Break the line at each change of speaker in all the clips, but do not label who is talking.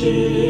清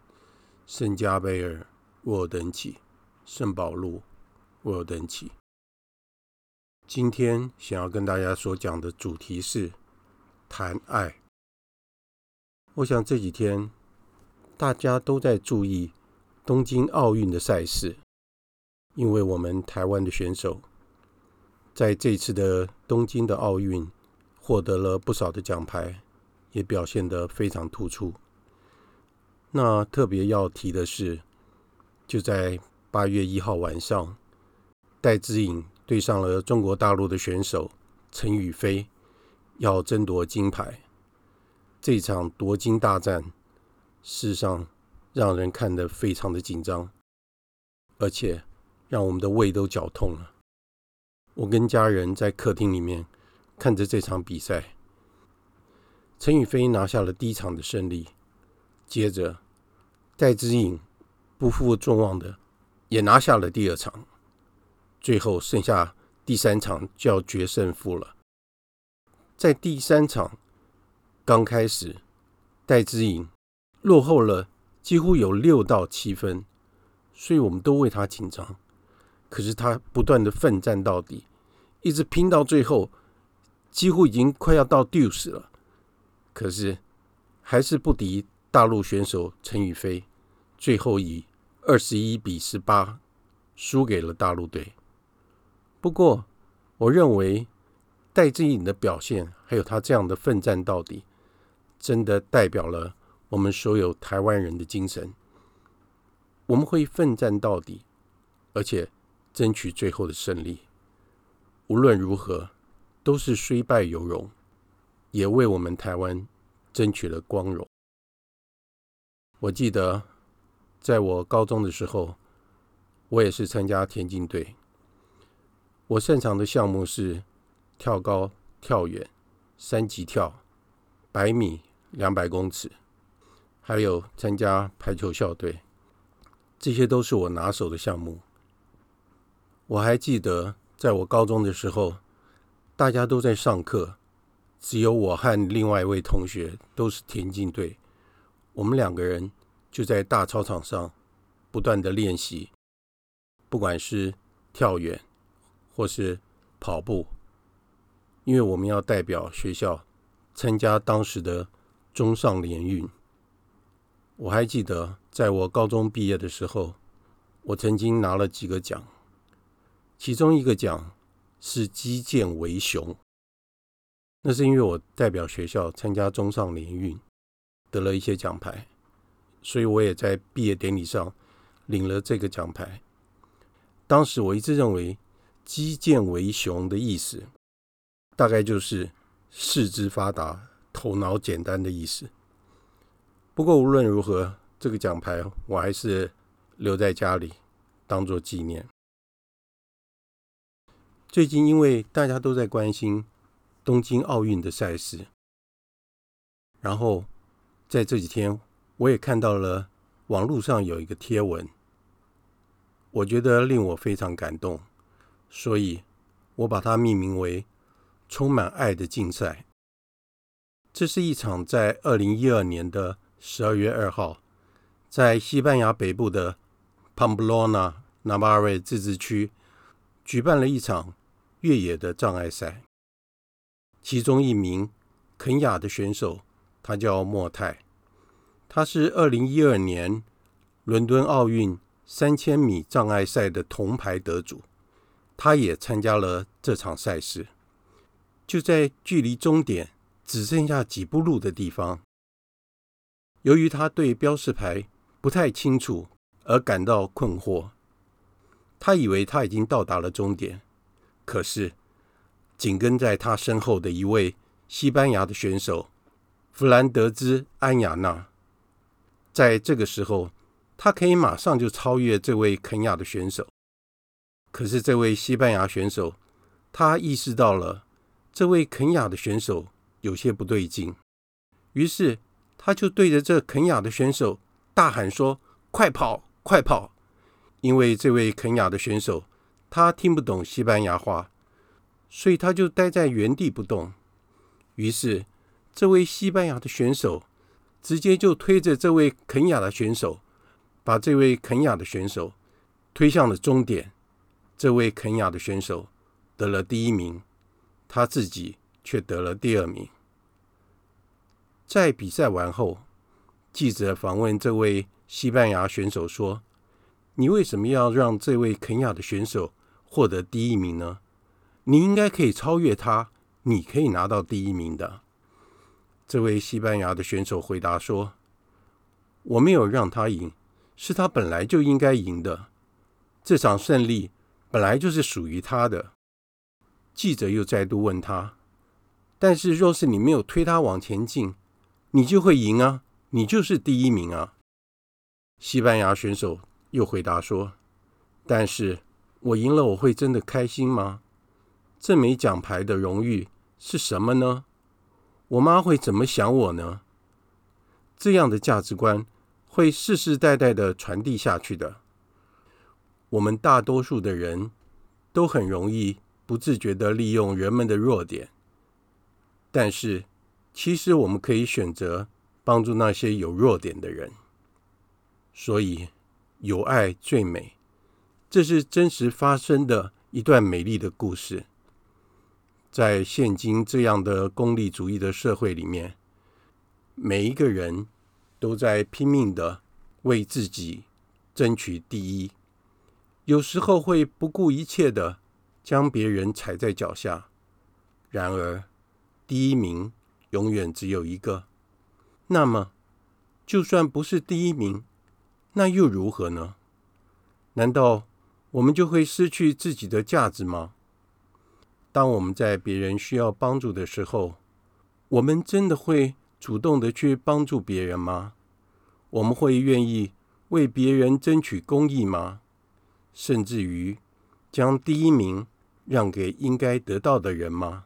圣加贝尔。为我等祈，圣保禄，为我等祈。今天想要跟大家所讲的主题是谈爱。我想这几天大家都在注意东京奥运的赛事，因为我们台湾的选手在这次的东京的奥运获得了不少的奖牌，也表现得非常突出。那特别要提的是。就在八月一号晚上，戴资颖对上了中国大陆的选手陈雨菲，要争夺金牌。这场夺金大战，事实上让人看得非常的紧张，而且让我们的胃都绞痛了。我跟家人在客厅里面看着这场比赛，陈雨菲拿下了第一场的胜利，接着戴资颖。不负众望的，也拿下了第二场，最后剩下第三场就要决胜负了。在第三场刚开始，戴资颖落后了几乎有六到七分，所以我们都为他紧张。可是他不断的奋战到底，一直拼到最后，几乎已经快要到 deuce 了，可是还是不敌大陆选手陈雨菲，最后以。二十一比十八，输给了大陆队。不过，我认为戴资颖的表现，还有他这样的奋战到底，真的代表了我们所有台湾人的精神。我们会奋战到底，而且争取最后的胜利。无论如何，都是虽败犹荣，也为我们台湾争取了光荣。我记得。在我高中的时候，我也是参加田径队。我擅长的项目是跳高、跳远、三级跳、百米、两百公尺，还有参加排球校队。这些都是我拿手的项目。我还记得，在我高中的时候，大家都在上课，只有我和另外一位同学都是田径队。我们两个人。就在大操场上不断的练习，不管是跳远或是跑步，因为我们要代表学校参加当时的中上联运。我还记得，在我高中毕业的时候，我曾经拿了几个奖，其中一个奖是击剑为雄，那是因为我代表学校参加中上联运，得了一些奖牌。所以我也在毕业典礼上领了这个奖牌。当时我一直认为“击剑为雄”的意思，大概就是四肢发达、头脑简单的意思。不过无论如何，这个奖牌我还是留在家里当做纪念。最近因为大家都在关心东京奥运的赛事，然后在这几天。我也看到了网络上有一个贴文，我觉得令我非常感动，所以我把它命名为“充满爱的竞赛。这是一场在二零一二年的十二月二号，在西班牙北部的庞布洛纳纳瓦瑞自治区举办了一场越野的障碍赛。其中一名肯亚的选手，他叫莫泰，他是二零一二年伦敦奥运三千米障碍赛的铜牌得主。他也参加了这场赛事。就在距离终点只剩下几步路的地方，由于他对标示牌不太清楚而感到困惑，他以为他已经到达了终点，可是紧跟在他身后的一位西班牙的选手弗兰德兹·安雅纳，在这个时候，他可以马上就超越这位肯亚的选手。可是，这位西班牙选手，他意识到了这位肯亚的选手有些不对劲，于是他就对着这肯亚的选手大喊说：“快跑，快跑！”因为这位肯亚的选手他听不懂西班牙话，所以他就待在原地不动。于是，这位西班牙的选手直接就推着这位肯亚的选手，把这位肯亚的选手推向了终点。这位肯亚的选手得了第一名，他自己却得了第二名。在比赛完后，记者访问这位西班牙选手说：“你为什么要让这位肯亚的选手获得第一名呢？你应该可以超越他，你可以拿到第一名的。”这位西班牙的选手回答说：“我没有让他赢，是他本来就应该赢的。这场胜利。”本来就是属于他的。记者又再度问他：“但是若是你没有推他往前进，你就会赢啊，你就是第一名啊。”西班牙选手又回答说：“但是我赢了，我会真的开心吗？这枚奖牌的荣誉是什么呢？我妈会怎么想我呢？这样的价值观会世世代代的传递下去的。”我们大多数的人都很容易不自觉的利用人们的弱点，但是其实我们可以选择帮助那些有弱点的人。所以，有爱最美，这是真实发生的一段美丽的故事。在现今这样的功利主义的社会里面，每一个人都在拼命的为自己争取第一。有时候会不顾一切的将别人踩在脚下，然而第一名永远只有一个。那么，就算不是第一名，那又如何呢？难道我们就会失去自己的价值吗？当我们在别人需要帮助的时候，我们真的会主动的去帮助别人吗？我们会愿意为别人争取公义吗？甚至于将第一名让给应该得到的人吗？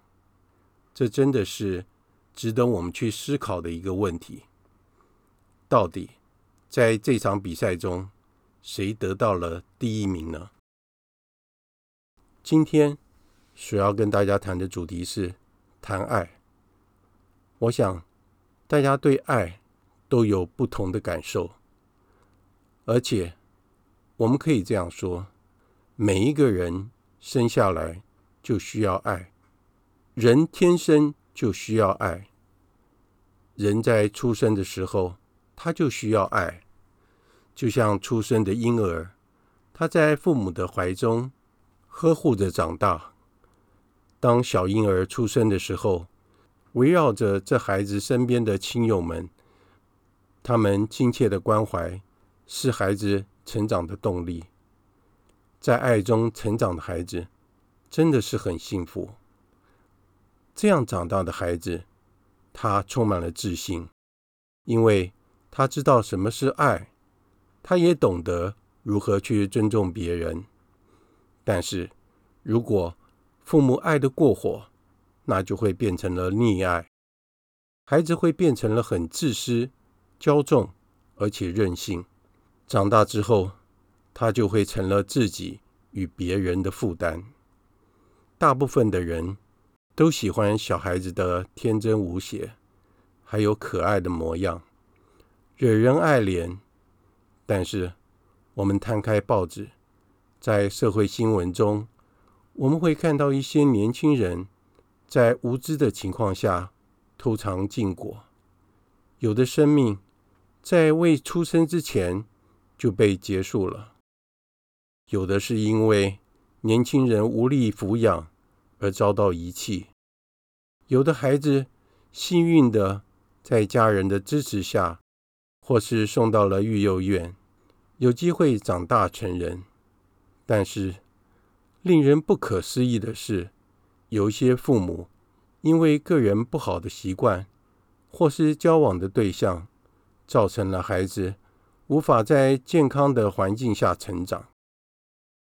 这真的是值得我们去思考的一个问题。到底在这场比赛中，谁得到了第一名呢？今天所要跟大家谈的主题是谈爱。我想大家对爱都有不同的感受，而且。我们可以这样说：每一个人生下来就需要爱，人天生就需要爱。人在出生的时候，他就需要爱，就像出生的婴儿，他在父母的怀中呵护着长大。当小婴儿出生的时候，围绕着这孩子身边的亲友们，他们亲切的关怀，是孩子。成长的动力，在爱中成长的孩子真的是很幸福。这样长大的孩子，他充满了自信，因为他知道什么是爱，他也懂得如何去尊重别人。但是，如果父母爱得过火，那就会变成了溺爱，孩子会变成了很自私、骄纵，而且任性。长大之后，他就会成了自己与别人的负担。大部分的人都喜欢小孩子的天真无邪，还有可爱的模样，惹人爱怜。但是，我们摊开报纸，在社会新闻中，我们会看到一些年轻人在无知的情况下偷尝禁果，有的生命在未出生之前就被结束了，有的是因为年轻人无力抚养。而遭到遗弃，有的孩子幸运的在家人的支持下，或是送到了育幼院，有机会长大成人。但是，令人不可思议的是，有些父母因为个人不好的习惯，或是交往的对象，造成了孩子无法在健康的环境下成长，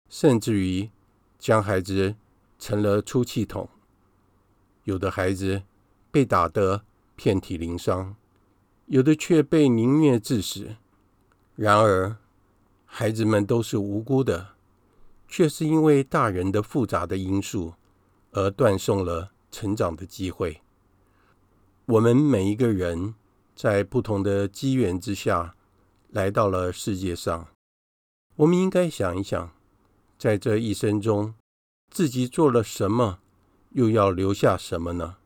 甚至于将孩子。成了出气筒，有的孩子被打得遍体鳞伤，有的却被凌虐致死。然而，孩子们都是无辜的，却是因为大人的复杂的因素而断送了成长的机会。我们每一个人在不同的机缘之下来到了世界上，我们应该想一想，在这一生中。自己做了什么，又要留下什么呢？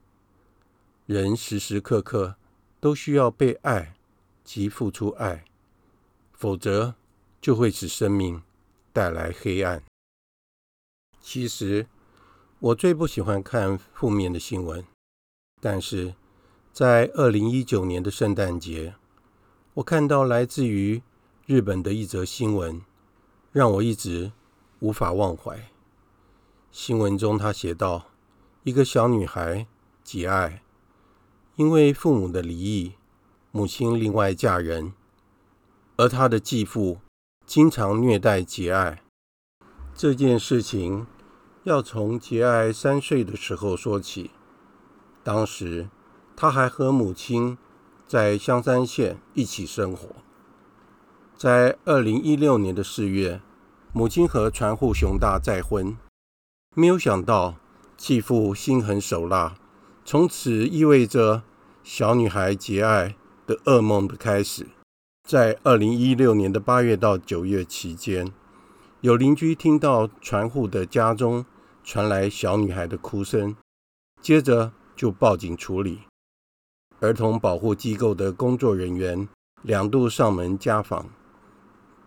人时时刻刻都需要被爱及付出爱，否则就会使生命带来黑暗。其实我最不喜欢看负面的新闻，但是在二零一九年的圣诞节，我看到来自于日本的一则新闻，让我一直无法忘怀。新闻中，他写道：“一个小女孩节爱，因为父母的离异，母亲另外嫁人，而她的继父经常虐待节爱。这件事情要从节爱三岁的时候说起。当时，她还和母亲在香山县一起生活。在二零一六年的四月，母亲和船户雄大再婚。”没有想到，继父心狠手辣，从此意味着小女孩节爱的噩梦的开始。在二零一六年的八月到九月期间，有邻居听到船户的家中传来小女孩的哭声，接着就报警处理。儿童保护机构的工作人员两度上门家访。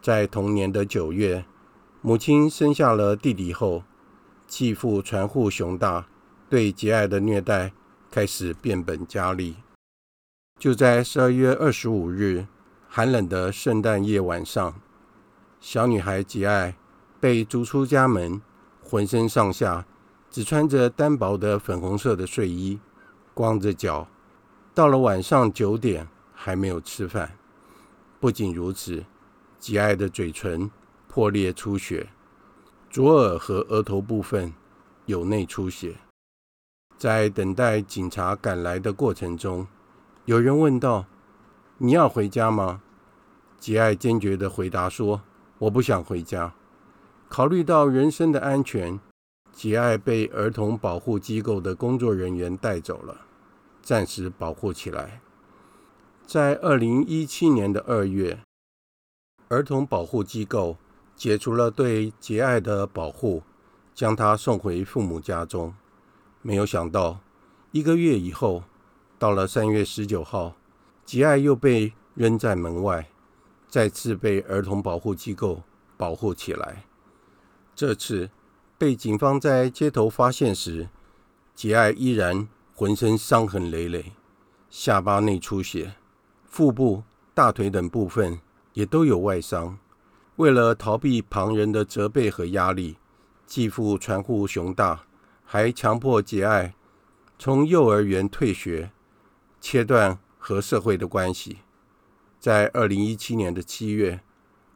在同年的九月，母亲生下了弟弟后。继父船户熊大对节爱的虐待开始变本加厉。就在十二月二十五日寒冷的圣诞夜晚上，小女孩节爱被逐出家门，浑身上下只穿着单薄的粉红色的睡衣，光着脚。到了晚上九点还没有吃饭。不仅如此，节爱的嘴唇破裂出血。左耳和额头部分有内出血。在等待警察赶来的过程中，有人问道：“你要回家吗？”吉爱坚决地回答说：“我不想回家。”考虑到人身的安全，节爱被儿童保护机构的工作人员带走了，暂时保护起来。在二零一七年的二月，儿童保护机构。解除了对节爱的保护，将他送回父母家中。没有想到，一个月以后，到了三月十九号，节爱又被扔在门外，再次被儿童保护机构保护起来。这次被警方在街头发现时，节爱依然浑身伤痕累累，下巴内出血，腹部、大腿等部分也都有外伤。为了逃避旁人的责备和压力，继父传户雄大还强迫节爱从幼儿园退学，切断和社会的关系。在二零一七年的七月，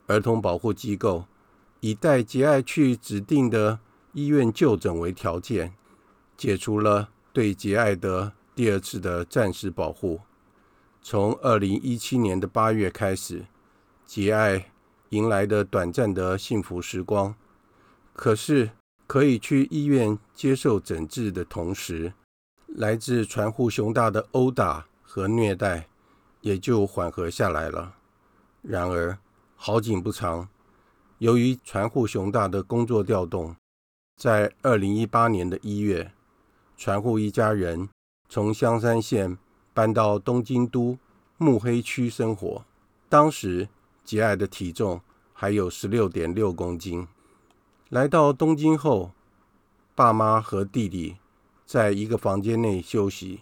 儿童保护机构以带节爱去指定的医院就诊为条件，解除了对节爱的第二次的暂时保护。从二零一七年的八月开始，节爱。迎来的短暂的幸福时光，可是可以去医院接受诊治的同时，来自传户雄大的殴打和虐待也就缓和下来了。然而好景不长，由于传户雄大的工作调动，在二零一八年的一月，传户一家人从香山县搬到东京都目黑区生活。当时节爱的体重还有十六点六公斤。来到东京后，爸妈和弟弟在一个房间内休息，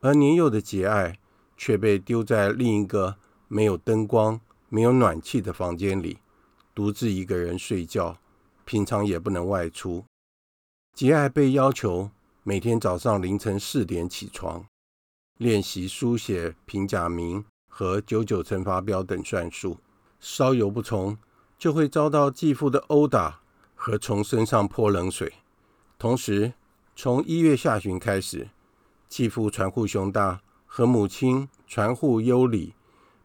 而年幼的节爱却被丢在另一个没有灯光、没有暖气的房间里，独自一个人睡觉，平常也不能外出。吉爱被要求每天早上凌晨四点起床，练习书写平假名和九九乘法表等算术，稍有不从，就会遭到继父的殴打。和从身上泼冷水，同时从一月下旬开始，继父传户雄大和母亲传户优里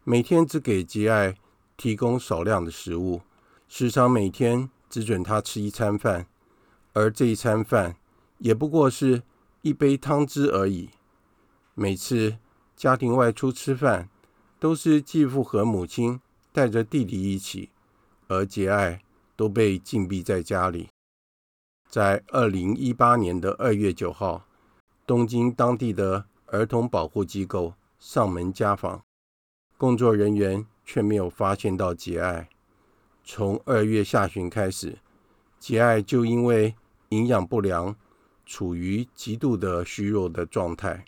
每天只给吉爱提供少量的食物，时常每天只准他吃一餐饭，而这一餐饭也不过是一杯汤汁而已。每次家庭外出吃饭，都是继父和母亲带着弟弟一起，而节爱。都被禁闭在家里。在二零一八年的二月九号，东京当地的儿童保护机构上门家访，工作人员却没有发现到节爱。从二月下旬开始，节爱就因为营养不良，处于极度的虚弱的状态。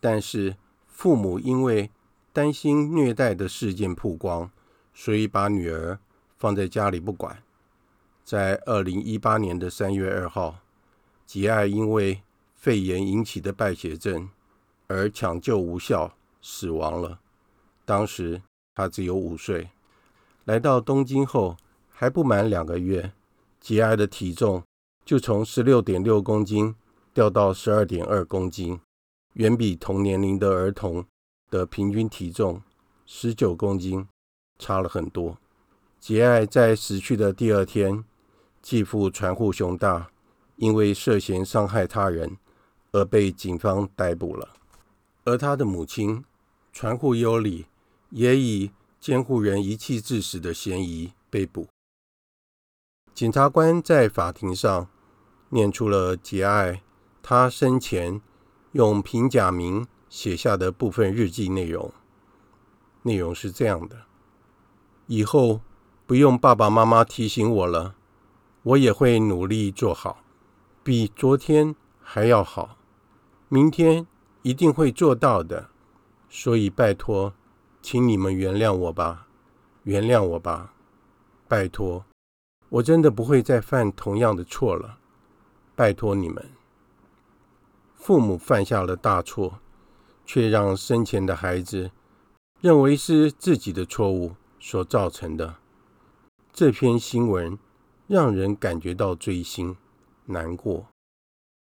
但是父母因为担心虐待的事件曝光，所以把女儿放在家里不管。在二零一八年的三月二号，节爱因为肺炎引起的败血症而抢救无效死亡了。当时他只有五岁。来到东京后还不满两个月，节爱的体重就从十六点六公斤掉到十二点二公斤，远比同年龄的儿童的平均体重十九公斤差了很多。节爱在死去的第二天。继父传户雄大因为涉嫌伤害他人而被警方逮捕了，而他的母亲传户优里也以监护人遗弃致死的嫌疑被捕。检察官在法庭上念出了节爱他生前用平假名写下的部分日记内容，内容是这样的：以后不用爸爸妈妈提醒我了。我也会努力做好，比昨天还要好，明天一定会做到的。所以拜托，请你们原谅我吧，原谅我吧，拜托，我真的不会再犯同样的错了，拜托你们。父母犯下了大错，却让生前的孩子认为是自己的错误所造成的。这篇新闻。让人感觉到锥心、难过，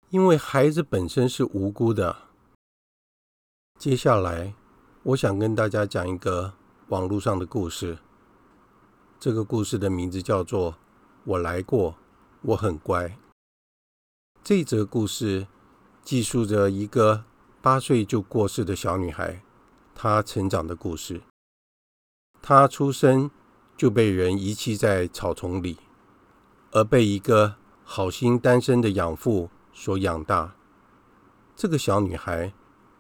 因为孩子本身是无辜的。接下来，我想跟大家讲一个网络上的故事。这个故事的名字叫做《我来过，我很乖》。这则故事记述着一个八岁就过世的小女孩，她成长的故事。她出生就被人遗弃在草丛里。而被一个好心单身的养父所养大。这个小女孩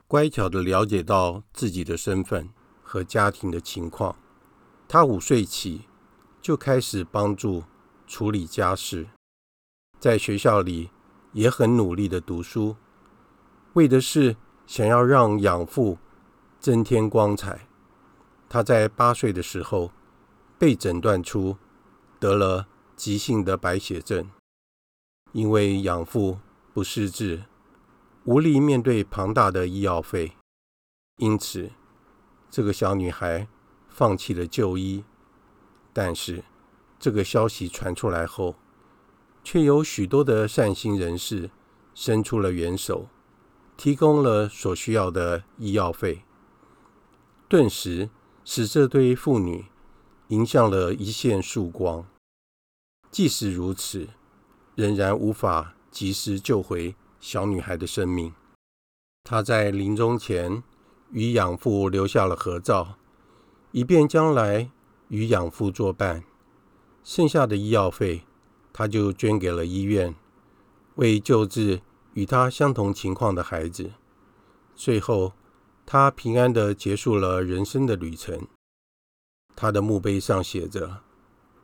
乖巧地了解到自己的身份和家庭的情况。他五岁起就开始帮助处理家事，在学校里也很努力地读书，为的是想要让养父增添光彩。他在八岁的时候被诊断出得了。急性的白血症，因为养父不识字，无力面对庞大的医药费，因此这个小女孩放弃了就医。但是这个消息传出来后，却有许多的善心人士伸出了援手，提供了所需要的医药费，顿时使这对父女迎向了一线曙光。即使如此，仍然无法及时救回小女孩的生命。他在临终前与养父留下了合照，以便将来与养父作伴。剩下的医药费，他就捐给了医院，为救治与他相同情况的孩子。最后，他平安地结束了人生的旅程。他的墓碑上写着：“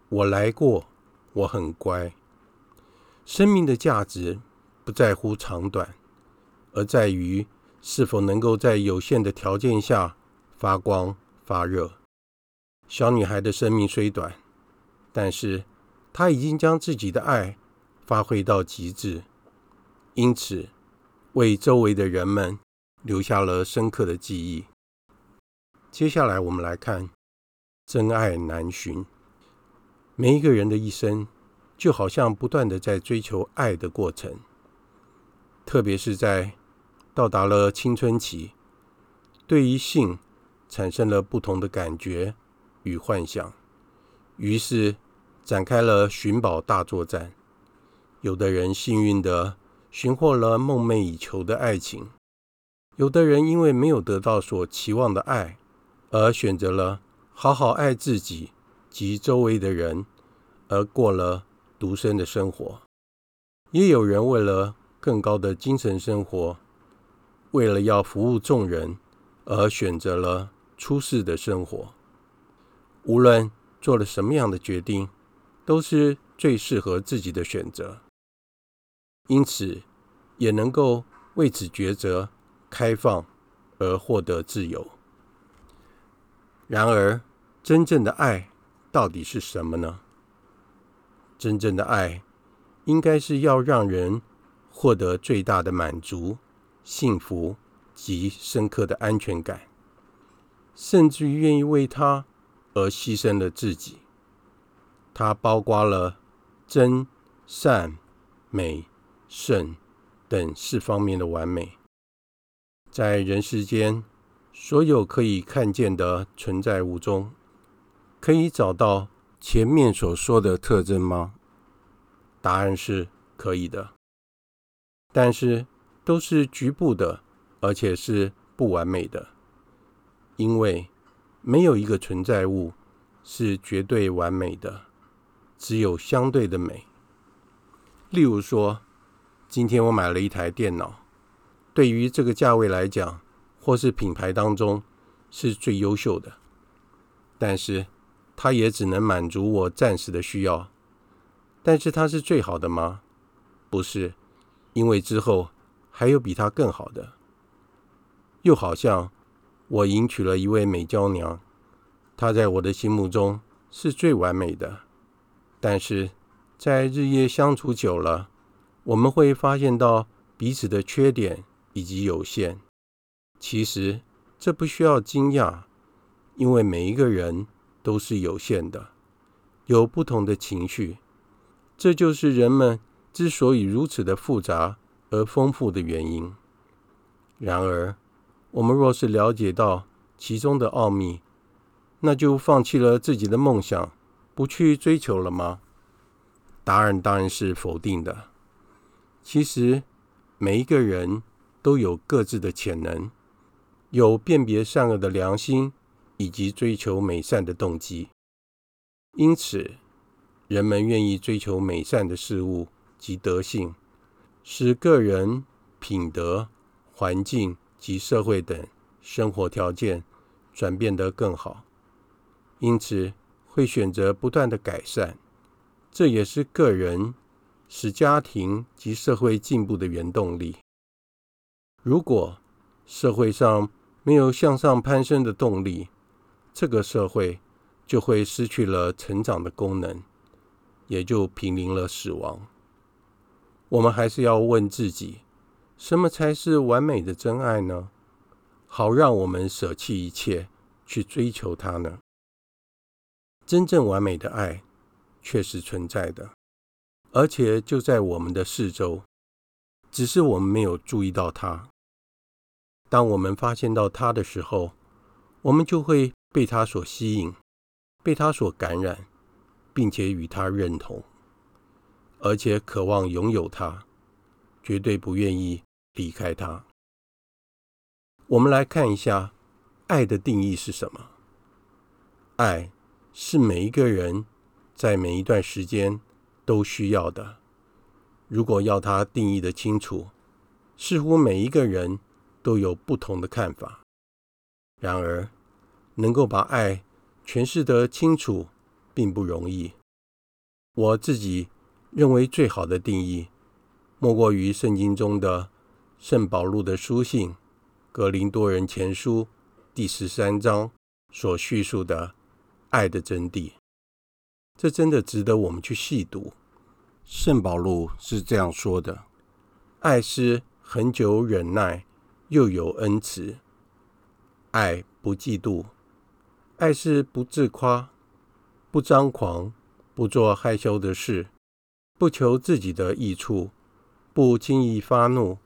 我来过，我很乖。”生命的价值不在乎长短，而在于是否能够在有限的条件下发光发热。小女孩的生命虽短，但是她已经将自己的爱发挥到极致，因此为周围的人们留下了深刻的记忆。接下来，我们来看真爱难寻。每一个人的一生，就好像不断的在追求爱的过程，特别是在到达了青春期，对于性产生了不同的感觉与幻想，于是展开了寻宝大作战。有的人幸运的寻获了梦寐以求的爱情，有的人因为没有得到所期望的爱，而选择了好好爱自己及周围的人，而过了。独身的生活，也有人为了更高的精神生活，为了要服务众人而选择了出世的生活。无论做了什么样的决定，都是最适合自己的选择，因此也能够为此抉择开放而获得自由。然而，真正的爱到底是什么呢？真正的爱，应该是要让人获得最大的满足、幸福及深刻的安全感，甚至于愿意为他而牺牲了自己。它包括了真、善、美、圣等四方面的完美。在人世间，所有可以看见的存在物中，可以找到前面所说的特征吗？答案是可以的，但是都是局部的，而且是不完美的，因为没有一个存在物是绝对完美的，只有相对的美。例如说，今天我买了一台电脑，对于这个价位来讲，或是品牌当中是最优秀的，但是。它也只能满足我暂时的需要，但是它是最好的吗？不是，因为之后还有比他更好的。又好像我迎娶了一位美娇娘，她在我的心目中是最完美的，但是在日夜相处久了，我们会发现到彼此的缺点以及有限。其实这不需要惊讶，因为每一个人。都是有限的，有不同的情绪，这就是人们之所以如此的复杂而丰富的原因。然而，我们若是了解到其中的奥秘，那就放弃了自己的梦想，不去追求了吗？答案当然是否定的。其实，每一个人都有各自的潜能，有辨别善恶的良心。以及追求美善的动机，因此，人们愿意追求美善的事物及德性，使个人品德、环境及社会等生活条件转变得更好。因此，会选择不断的改善，这也是个人使家庭及社会进步的原动力。如果社会上没有向上攀升的动力，这个社会就会失去了成长的功能，也就濒临了死亡。我们还是要问自己：什么才是完美的真爱呢？好让我们舍弃一切去追求它呢？真正完美的爱确实存在的，而且就在我们的四周，只是我们没有注意到它。当我们发现到它的时候，我们就会。被它所吸引，被它所感染，并且与它认同，而且渴望拥有它，绝对不愿意离开它。我们来看一下爱的定义是什么？爱是每一个人在每一段时间都需要的。如果要它定义得清楚，似乎每一个人都有不同的看法。然而，能够把爱诠释得清楚，并不容易。我自己认为最好的定义，莫过于圣经中的圣保禄的书信《格林多人前书》第十三章所叙述的爱的真谛。这真的值得我们去细读。圣保禄是这样说的：“爱是恒久忍耐，又有恩慈；爱不嫉妒，爱是不自夸，不张狂。”不做害羞的事，不求自己的益处，不轻易发怒，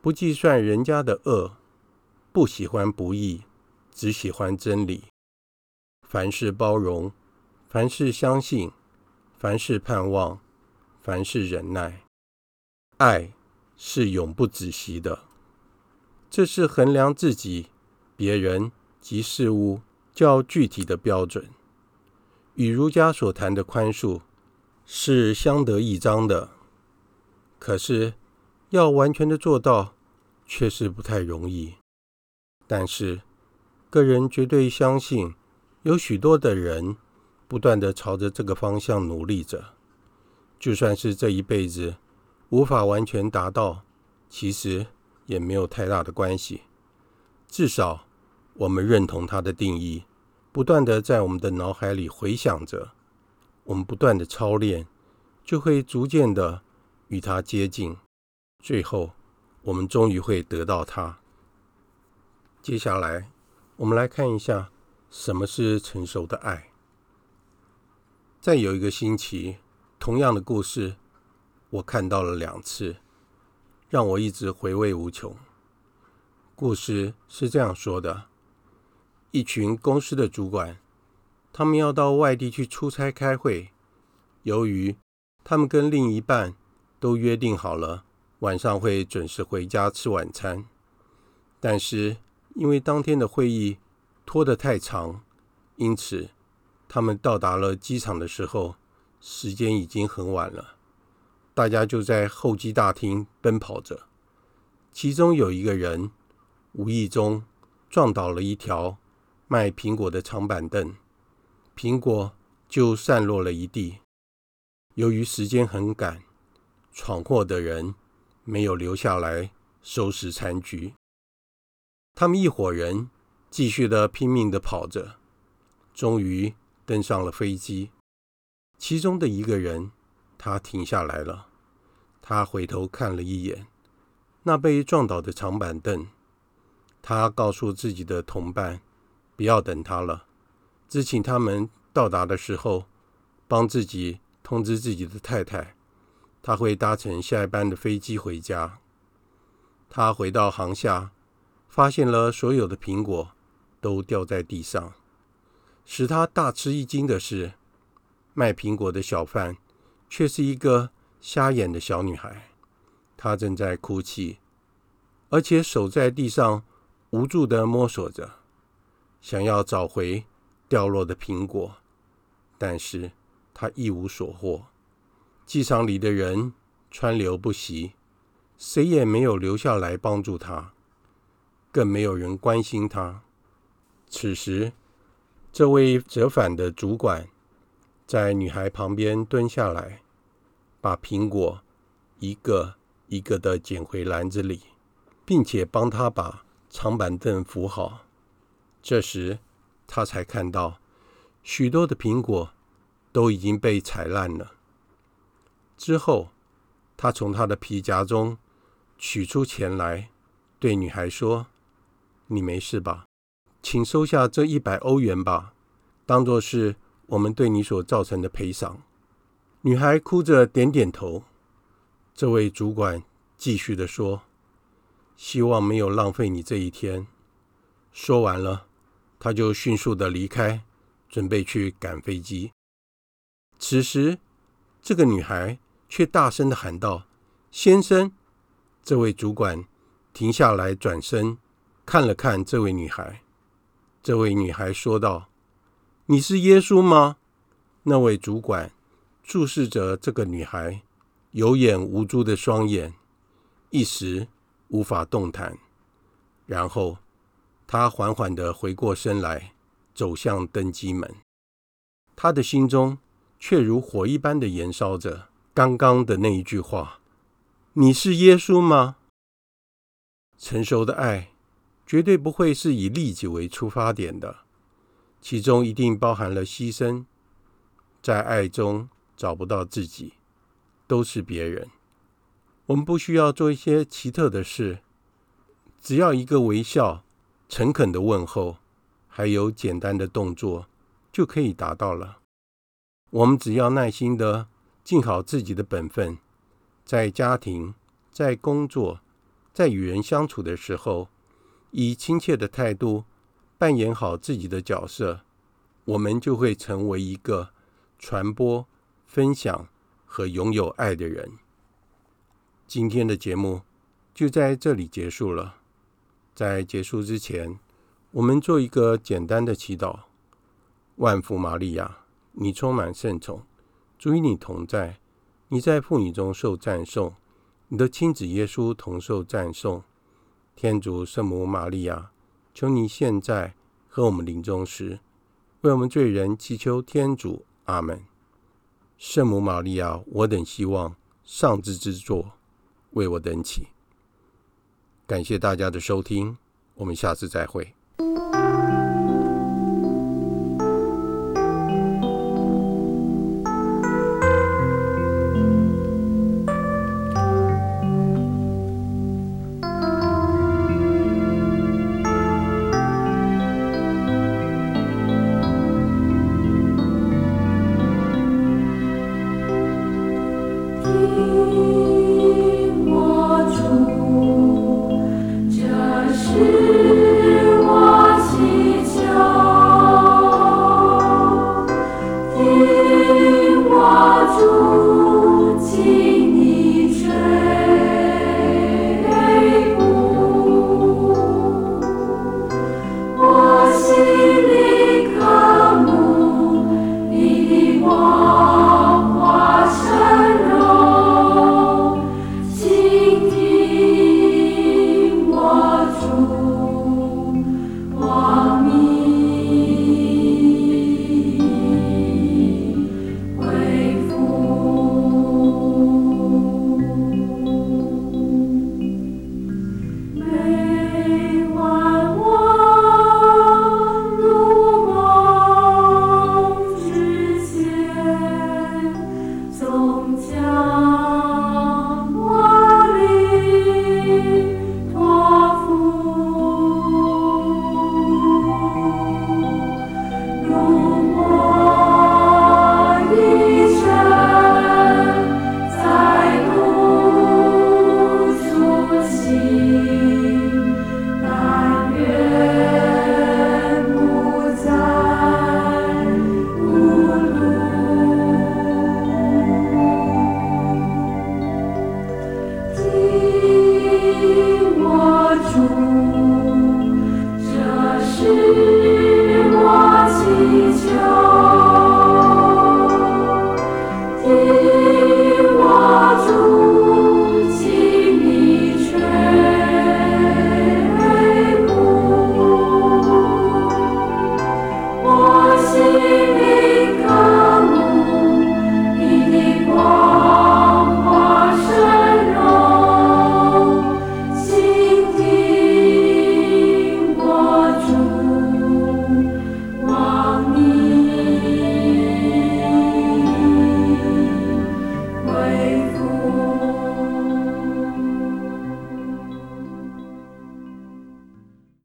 不计算人家的恶，不喜欢不义，只喜欢真理。凡事包容，凡事相信，凡事盼望，凡事忍耐。爱是永不止息的。这是衡量自己、别人及事物较具体的标准。与儒家所谈的宽恕是相得益彰的，可是要完全的做到，却是不太容易。但是，个人绝对相信，有许多的人不断的朝着这个方向努力着。就算是这一辈子无法完全达到，其实也没有太大的关系。至少，我们认同他的定义。不断的在我们的脑海里回想着，我们不断的操练，就会逐渐的与它接近，最后我们终于会得到它。接下来，我们来看一下什么是成熟的爱。再有一个星期，同样的故事，我看到了两次，让我一直回味无穷。故事是这样说的。一群公司的主管，他们要到外地去出差开会。由于他们跟另一半都约定好了晚上会准时回家吃晚餐，但是因为当天的会议拖得太长，因此他们到达了机场的时候，时间已经很晚了。大家就在候机大厅奔跑着，其中有一个人无意中撞倒了一条。卖苹果的长板凳，苹果就散落了一地。由于时间很赶，闯祸的人没有留下来收拾残局。他们一伙人继续的拼命的跑着，终于登上了飞机。其中的一个人，他停下来了，他回头看了一眼那被撞倒的长板凳，他告诉自己的同伴。不要等他了，只请他们到达的时候，帮自己通知自己的太太，他会搭乘下一班的飞机回家。他回到航下，发现了所有的苹果都掉在地上。使他大吃一惊的是，卖苹果的小贩却是一个瞎眼的小女孩，她正在哭泣，而且手在地上无助的摸索着。想要找回掉落的苹果，但是他一无所获。机场里的人川流不息，谁也没有留下来帮助他，更没有人关心他。此时，这位折返的主管在女孩旁边蹲下来，把苹果一个一个的捡回篮子里，并且帮他把长板凳扶好。这时，他才看到许多的苹果都已经被踩烂了。之后，他从他的皮夹中取出钱来，对女孩说：“你没事吧？请收下这一百欧元吧，当做是我们对你所造成的赔偿。”女孩哭着点点头。这位主管继续地说：“希望没有浪费你这一天。”说完了。他就迅速的离开，准备去赶飞机。此时，这个女孩却大声的喊道：“先生！”这位主管停下来，转身看了看这位女孩。这位女孩说道：“你是耶稣吗？”那位主管注视着这个女孩有眼无珠的双眼，一时无法动弹。然后他缓缓地回过身来，走向登机门。他的心中却如火一般的燃烧着刚刚的那一句话：“你是耶稣吗？”成熟的爱绝对不会是以利己为出发点的，其中一定包含了牺牲。在爱中找不到自己，都是别人。我们不需要做一些奇特的事，只要一个微笑、诚恳的问候，还有简单的动作，就可以达到了。我们只要耐心的尽好自己的本分，在家庭、在工作、在与人相处的时候，以亲切的态度扮演好自己的角色，我们就会成为一个。传播、分享和拥有爱的人。今天的节目就在这里结束了。在结束之前，我们做一个简单的祈祷：万福玛利亚，你充满圣宠，主与你同在，你在妇女中受赞颂，你的亲子耶稣同受赞颂。天主圣母玛利亚，求你现在和我们临终时，为我们罪人祈求天主。阿门。圣母玛利亚，我等希望上智之作，为我等祈。感谢大家的收听，我们下次再会。